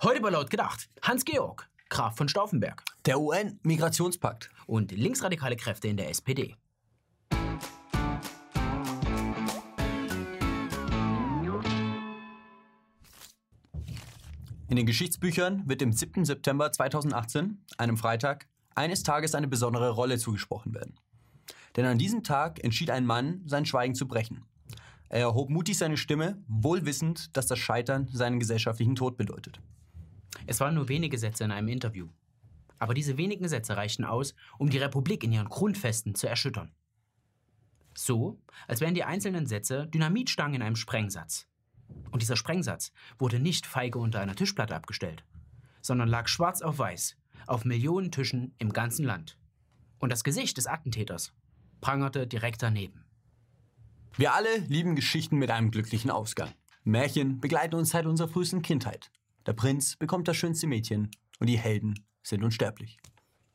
Heute bei Laut gedacht. Hans-Georg, Graf von Stauffenberg. Der UN-Migrationspakt. Und linksradikale Kräfte in der SPD. In den Geschichtsbüchern wird dem 7. September 2018, einem Freitag, eines Tages eine besondere Rolle zugesprochen werden. Denn an diesem Tag entschied ein Mann, sein Schweigen zu brechen. Er erhob mutig seine Stimme, wohl wissend, dass das Scheitern seinen gesellschaftlichen Tod bedeutet. Es waren nur wenige Sätze in einem Interview. Aber diese wenigen Sätze reichten aus, um die Republik in ihren Grundfesten zu erschüttern. So, als wären die einzelnen Sätze Dynamitstangen in einem Sprengsatz. Und dieser Sprengsatz wurde nicht feige unter einer Tischplatte abgestellt, sondern lag schwarz auf weiß auf Millionen Tischen im ganzen Land. Und das Gesicht des Attentäters prangerte direkt daneben. Wir alle lieben Geschichten mit einem glücklichen Ausgang. Märchen begleiten uns seit unserer frühesten Kindheit. Der Prinz bekommt das schönste Mädchen und die Helden sind unsterblich.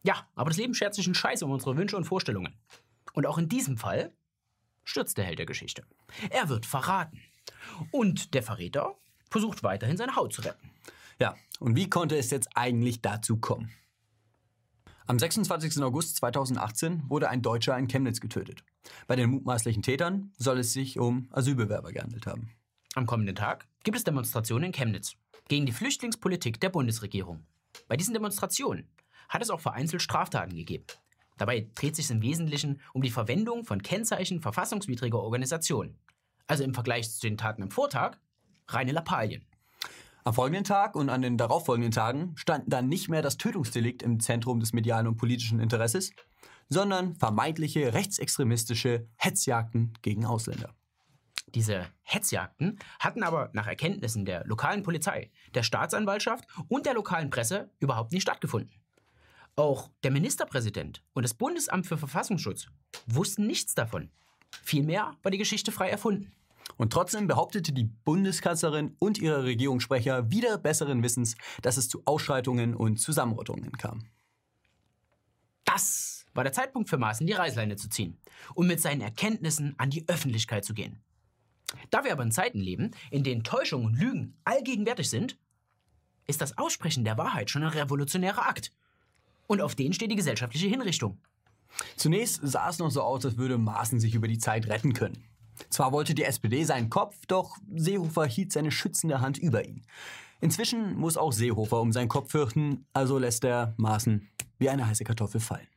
Ja, aber das Leben schert sich einen Scheiß um unsere Wünsche und Vorstellungen. Und auch in diesem Fall stürzt der Held der Geschichte. Er wird verraten. Und der Verräter versucht weiterhin seine Haut zu retten. Ja, und wie konnte es jetzt eigentlich dazu kommen? Am 26. August 2018 wurde ein Deutscher in Chemnitz getötet. Bei den mutmaßlichen Tätern soll es sich um Asylbewerber gehandelt haben. Am kommenden Tag gibt es Demonstrationen in Chemnitz gegen die Flüchtlingspolitik der Bundesregierung. Bei diesen Demonstrationen hat es auch vereinzelt Straftaten gegeben. Dabei dreht sich im Wesentlichen um die Verwendung von Kennzeichen verfassungswidriger Organisationen. Also im Vergleich zu den Taten im Vortag reine Lappalien. Am folgenden Tag und an den darauffolgenden Tagen standen dann nicht mehr das Tötungsdelikt im Zentrum des medialen und politischen Interesses, sondern vermeintliche rechtsextremistische Hetzjagden gegen Ausländer. Diese Hetzjagden hatten aber nach Erkenntnissen der lokalen Polizei, der Staatsanwaltschaft und der lokalen Presse überhaupt nicht stattgefunden. Auch der Ministerpräsident und das Bundesamt für Verfassungsschutz wussten nichts davon. Vielmehr war die Geschichte frei erfunden. Und trotzdem behauptete die Bundeskanzlerin und ihre Regierungssprecher wieder besseren Wissens, dass es zu Ausschreitungen und Zusammenrottungen kam. Das war der Zeitpunkt für Maaßen, die Reißleine zu ziehen und mit seinen Erkenntnissen an die Öffentlichkeit zu gehen. Da wir aber in Zeiten leben, in denen Täuschung und Lügen allgegenwärtig sind, ist das Aussprechen der Wahrheit schon ein revolutionärer Akt. Und auf den steht die gesellschaftliche Hinrichtung. Zunächst sah es noch so aus, als würde Maaßen sich über die Zeit retten können. Zwar wollte die SPD seinen Kopf, doch Seehofer hielt seine schützende Hand über ihn. Inzwischen muss auch Seehofer um seinen Kopf fürchten, also lässt er Maaßen wie eine heiße Kartoffel fallen.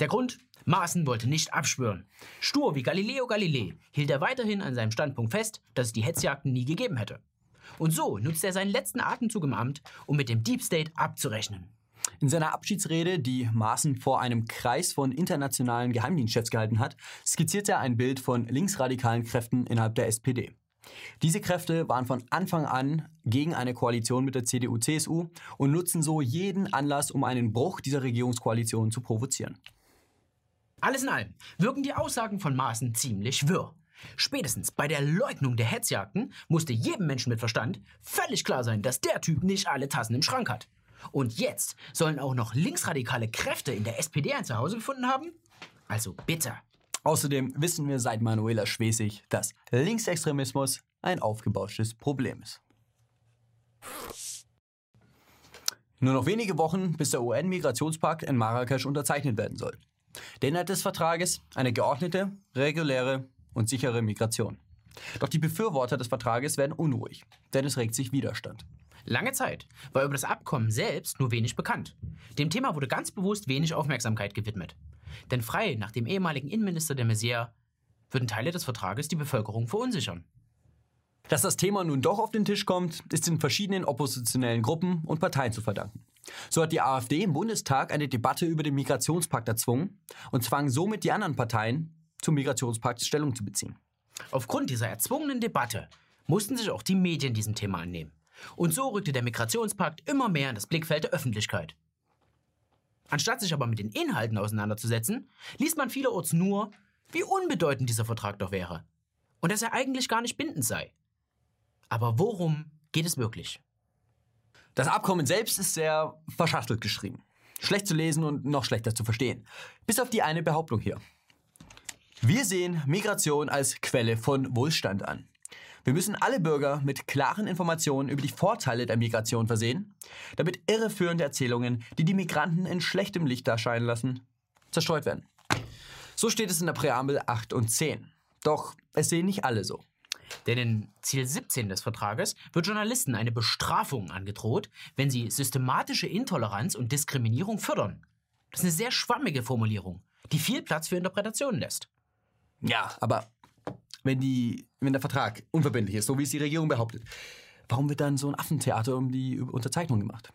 Der Grund? Maaßen wollte nicht abschwören. Stur wie Galileo Galilei hielt er weiterhin an seinem Standpunkt fest, dass es die Hetzjagden nie gegeben hätte. Und so nutzte er seinen letzten Atemzug im Amt, um mit dem Deep State abzurechnen. In seiner Abschiedsrede, die Maaßen vor einem Kreis von internationalen Geheimdienstchefs gehalten hat, skizziert er ein Bild von linksradikalen Kräften innerhalb der SPD. Diese Kräfte waren von Anfang an gegen eine Koalition mit der CDU-CSU und nutzen so jeden Anlass, um einen Bruch dieser Regierungskoalition zu provozieren. Alles in allem wirken die Aussagen von Maaßen ziemlich wirr. Spätestens bei der Leugnung der Hetzjagden musste jedem Menschen mit Verstand völlig klar sein, dass der Typ nicht alle Tassen im Schrank hat. Und jetzt sollen auch noch linksradikale Kräfte in der SPD ein Zuhause gefunden haben? Also bitte. Außerdem wissen wir seit Manuela Schwesig, dass Linksextremismus ein aufgebauschtes Problem ist. Nur noch wenige Wochen, bis der UN-Migrationspakt in Marrakesch unterzeichnet werden soll. Der Inhalt des Vertrages eine geordnete, reguläre und sichere Migration. Doch die Befürworter des Vertrages werden unruhig, denn es regt sich Widerstand. Lange Zeit war über das Abkommen selbst nur wenig bekannt. Dem Thema wurde ganz bewusst wenig Aufmerksamkeit gewidmet. Denn frei nach dem ehemaligen Innenminister de Maizière würden Teile des Vertrages die Bevölkerung verunsichern. Dass das Thema nun doch auf den Tisch kommt, ist den verschiedenen oppositionellen Gruppen und Parteien zu verdanken. So hat die AfD im Bundestag eine Debatte über den Migrationspakt erzwungen und zwang somit die anderen Parteien, zum Migrationspakt Stellung zu beziehen. Aufgrund dieser erzwungenen Debatte mussten sich auch die Medien diesem Thema annehmen. Und so rückte der Migrationspakt immer mehr in das Blickfeld der Öffentlichkeit. Anstatt sich aber mit den Inhalten auseinanderzusetzen, liest man vielerorts nur, wie unbedeutend dieser Vertrag doch wäre. Und dass er eigentlich gar nicht bindend sei. Aber worum geht es wirklich? Das Abkommen selbst ist sehr verschachtelt geschrieben. Schlecht zu lesen und noch schlechter zu verstehen. Bis auf die eine Behauptung hier. Wir sehen Migration als Quelle von Wohlstand an. Wir müssen alle Bürger mit klaren Informationen über die Vorteile der Migration versehen, damit irreführende Erzählungen, die die Migranten in schlechtem Licht erscheinen lassen, zerstreut werden. So steht es in der Präambel 8 und 10. Doch es sehen nicht alle so. Denn in Ziel 17 des Vertrages wird Journalisten eine Bestrafung angedroht, wenn sie systematische Intoleranz und Diskriminierung fördern. Das ist eine sehr schwammige Formulierung, die viel Platz für Interpretationen lässt. Ja, aber wenn, die, wenn der Vertrag unverbindlich ist, so wie es die Regierung behauptet, warum wird dann so ein Affentheater um die Unterzeichnung gemacht?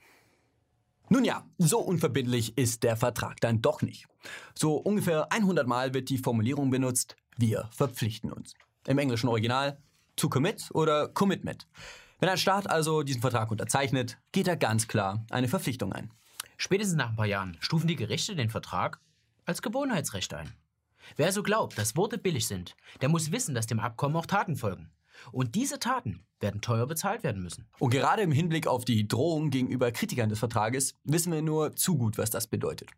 Nun ja, so unverbindlich ist der Vertrag dann doch nicht. So ungefähr 100 Mal wird die Formulierung benutzt, wir verpflichten uns. Im englischen Original to commit oder commitment. Wenn ein Staat also diesen Vertrag unterzeichnet, geht er ganz klar eine Verpflichtung ein. Spätestens nach ein paar Jahren stufen die Gerichte den Vertrag als Gewohnheitsrecht ein. Wer also glaubt, dass Worte billig sind, der muss wissen, dass dem Abkommen auch Taten folgen. Und diese Taten werden teuer bezahlt werden müssen. Und gerade im Hinblick auf die Drohung gegenüber Kritikern des Vertrages wissen wir nur zu gut, was das bedeutet.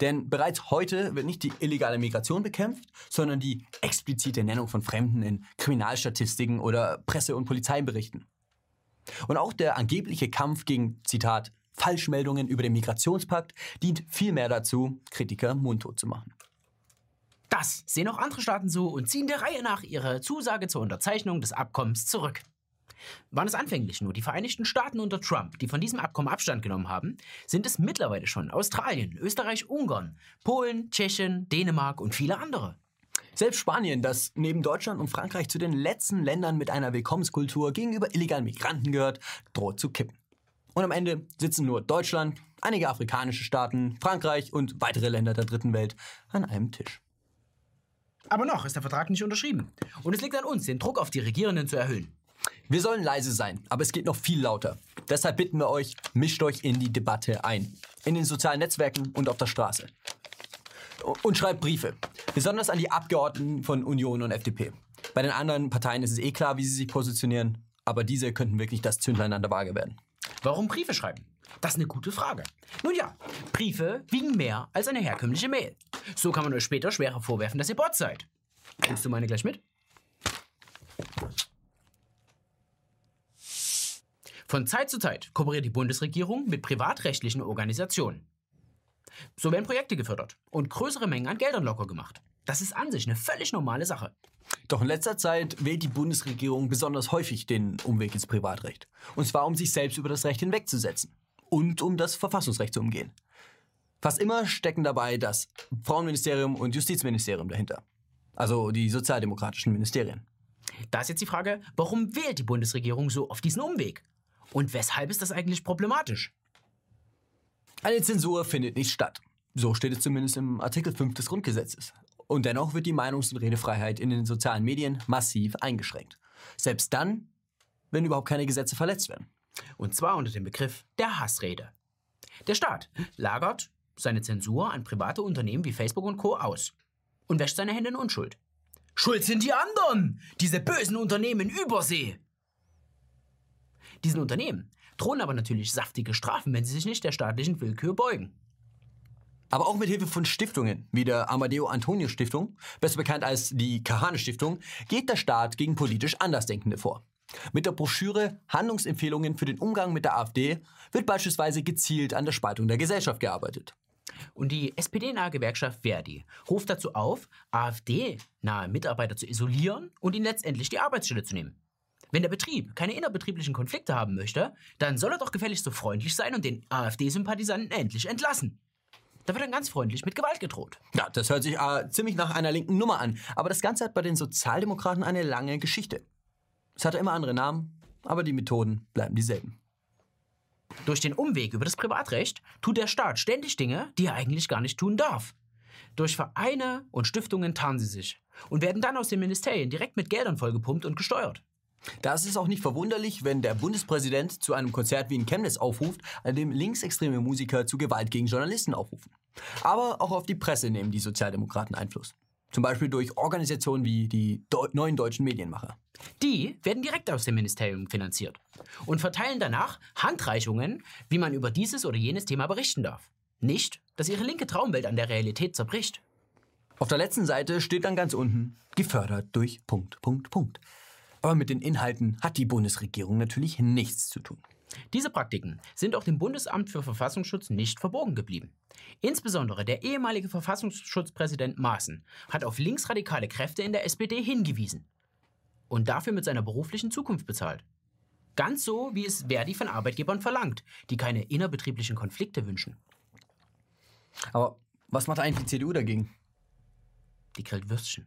Denn bereits heute wird nicht die illegale Migration bekämpft, sondern die explizite Nennung von Fremden in Kriminalstatistiken oder Presse- und Polizeiberichten. Und auch der angebliche Kampf gegen, Zitat, Falschmeldungen über den Migrationspakt dient vielmehr dazu, Kritiker mundtot zu machen. Das sehen auch andere Staaten so und ziehen der Reihe nach ihre Zusage zur Unterzeichnung des Abkommens zurück. Waren es anfänglich nur die Vereinigten Staaten unter Trump, die von diesem Abkommen Abstand genommen haben, sind es mittlerweile schon Australien, Österreich, Ungarn, Polen, Tschechien, Dänemark und viele andere. Selbst Spanien, das neben Deutschland und Frankreich zu den letzten Ländern mit einer Willkommenskultur gegenüber illegalen Migranten gehört, droht zu kippen. Und am Ende sitzen nur Deutschland, einige afrikanische Staaten, Frankreich und weitere Länder der dritten Welt an einem Tisch. Aber noch ist der Vertrag nicht unterschrieben. Und es liegt an uns, den Druck auf die Regierenden zu erhöhen. Wir sollen leise sein, aber es geht noch viel lauter. Deshalb bitten wir euch, mischt euch in die Debatte ein. In den sozialen Netzwerken und auf der Straße. Und schreibt Briefe. Besonders an die Abgeordneten von Union und FDP. Bei den anderen Parteien ist es eh klar, wie sie sich positionieren. Aber diese könnten wirklich das Zündlein an der Waage werden. Warum Briefe schreiben? Das ist eine gute Frage. Nun ja, Briefe wiegen mehr als eine herkömmliche Mail. So kann man euch später schwerer vorwerfen, dass ihr Bots seid. Nimmst du meine gleich mit? Von Zeit zu Zeit kooperiert die Bundesregierung mit privatrechtlichen Organisationen. So werden Projekte gefördert und größere Mengen an Geldern locker gemacht. Das ist an sich eine völlig normale Sache. Doch in letzter Zeit wählt die Bundesregierung besonders häufig den Umweg ins Privatrecht. Und zwar, um sich selbst über das Recht hinwegzusetzen und um das Verfassungsrecht zu umgehen. Fast immer stecken dabei das Frauenministerium und Justizministerium dahinter. Also die sozialdemokratischen Ministerien. Da ist jetzt die Frage, warum wählt die Bundesregierung so auf diesen Umweg? Und weshalb ist das eigentlich problematisch? Eine Zensur findet nicht statt. So steht es zumindest im Artikel 5 des Grundgesetzes. Und dennoch wird die Meinungs- und Redefreiheit in den sozialen Medien massiv eingeschränkt. Selbst dann, wenn überhaupt keine Gesetze verletzt werden. Und zwar unter dem Begriff der Hassrede. Der Staat lagert seine Zensur an private Unternehmen wie Facebook und Co. aus und wäscht seine Hände in Unschuld. Schuld sind die anderen, diese bösen Unternehmen in Übersee. Diesen Unternehmen drohen aber natürlich saftige Strafen, wenn sie sich nicht der staatlichen Willkür beugen. Aber auch mit Hilfe von Stiftungen, wie der Amadeo Antonio Stiftung, besser bekannt als die Kahane Stiftung, geht der Staat gegen politisch Andersdenkende vor. Mit der Broschüre Handlungsempfehlungen für den Umgang mit der AfD wird beispielsweise gezielt an der Spaltung der Gesellschaft gearbeitet. Und die SPD-nahe Gewerkschaft Verdi ruft dazu auf, AfD-nahe Mitarbeiter zu isolieren und ihnen letztendlich die Arbeitsstelle zu nehmen. Wenn der Betrieb keine innerbetrieblichen Konflikte haben möchte, dann soll er doch gefälligst so freundlich sein und den AfD-Sympathisanten endlich entlassen. Da wird dann ganz freundlich mit Gewalt gedroht. Ja, das hört sich äh, ziemlich nach einer linken Nummer an. Aber das Ganze hat bei den Sozialdemokraten eine lange Geschichte. Es hatte immer andere Namen, aber die Methoden bleiben dieselben. Durch den Umweg über das Privatrecht tut der Staat ständig Dinge, die er eigentlich gar nicht tun darf. Durch Vereine und Stiftungen tarnen sie sich und werden dann aus den Ministerien direkt mit Geldern vollgepumpt und gesteuert. Da ist es auch nicht verwunderlich, wenn der Bundespräsident zu einem Konzert wie in Chemnitz aufruft, an dem linksextreme Musiker zu Gewalt gegen Journalisten aufrufen. Aber auch auf die Presse nehmen die Sozialdemokraten Einfluss. Zum Beispiel durch Organisationen wie die Deu neuen deutschen Medienmacher. Die werden direkt aus dem Ministerium finanziert und verteilen danach Handreichungen, wie man über dieses oder jenes Thema berichten darf. Nicht, dass ihre linke Traumwelt an der Realität zerbricht. Auf der letzten Seite steht dann ganz unten, gefördert durch Punkt, Punkt, Punkt. Aber mit den Inhalten hat die Bundesregierung natürlich nichts zu tun. Diese Praktiken sind auch dem Bundesamt für Verfassungsschutz nicht verborgen geblieben. Insbesondere der ehemalige Verfassungsschutzpräsident Maaßen hat auf linksradikale Kräfte in der SPD hingewiesen und dafür mit seiner beruflichen Zukunft bezahlt. Ganz so, wie es Verdi von Arbeitgebern verlangt, die keine innerbetrieblichen Konflikte wünschen. Aber was macht eigentlich die CDU dagegen? Die grillt Würstchen.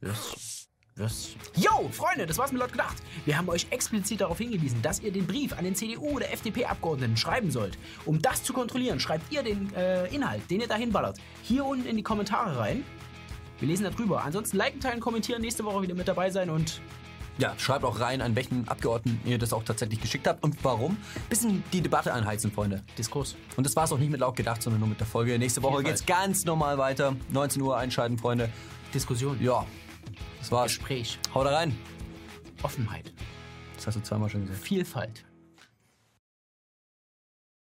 Würstchen. Würstchen. Yo, Freunde, das war's mit laut gedacht. Wir haben euch explizit darauf hingewiesen, dass ihr den Brief an den CDU- oder FDP-Abgeordneten schreiben sollt. Um das zu kontrollieren, schreibt ihr den äh, Inhalt, den ihr dahin ballert, hier unten in die Kommentare rein. Wir lesen da drüber. Ansonsten liken, teilen, kommentieren, nächste Woche wieder mit dabei sein und Ja, schreibt auch rein, an welchen Abgeordneten ihr das auch tatsächlich geschickt habt und warum. Bisschen die Debatte anheizen, Freunde. Diskurs. Und das war's auch nicht mit laut gedacht, sondern nur mit der Folge. Nächste Woche geht's ganz normal weiter. 19 Uhr einschalten, Freunde. Diskussion. Ja, das war's. Gespräch. Haut da rein. Offenheit. Das hast du zweimal schon gesagt. Vielfalt.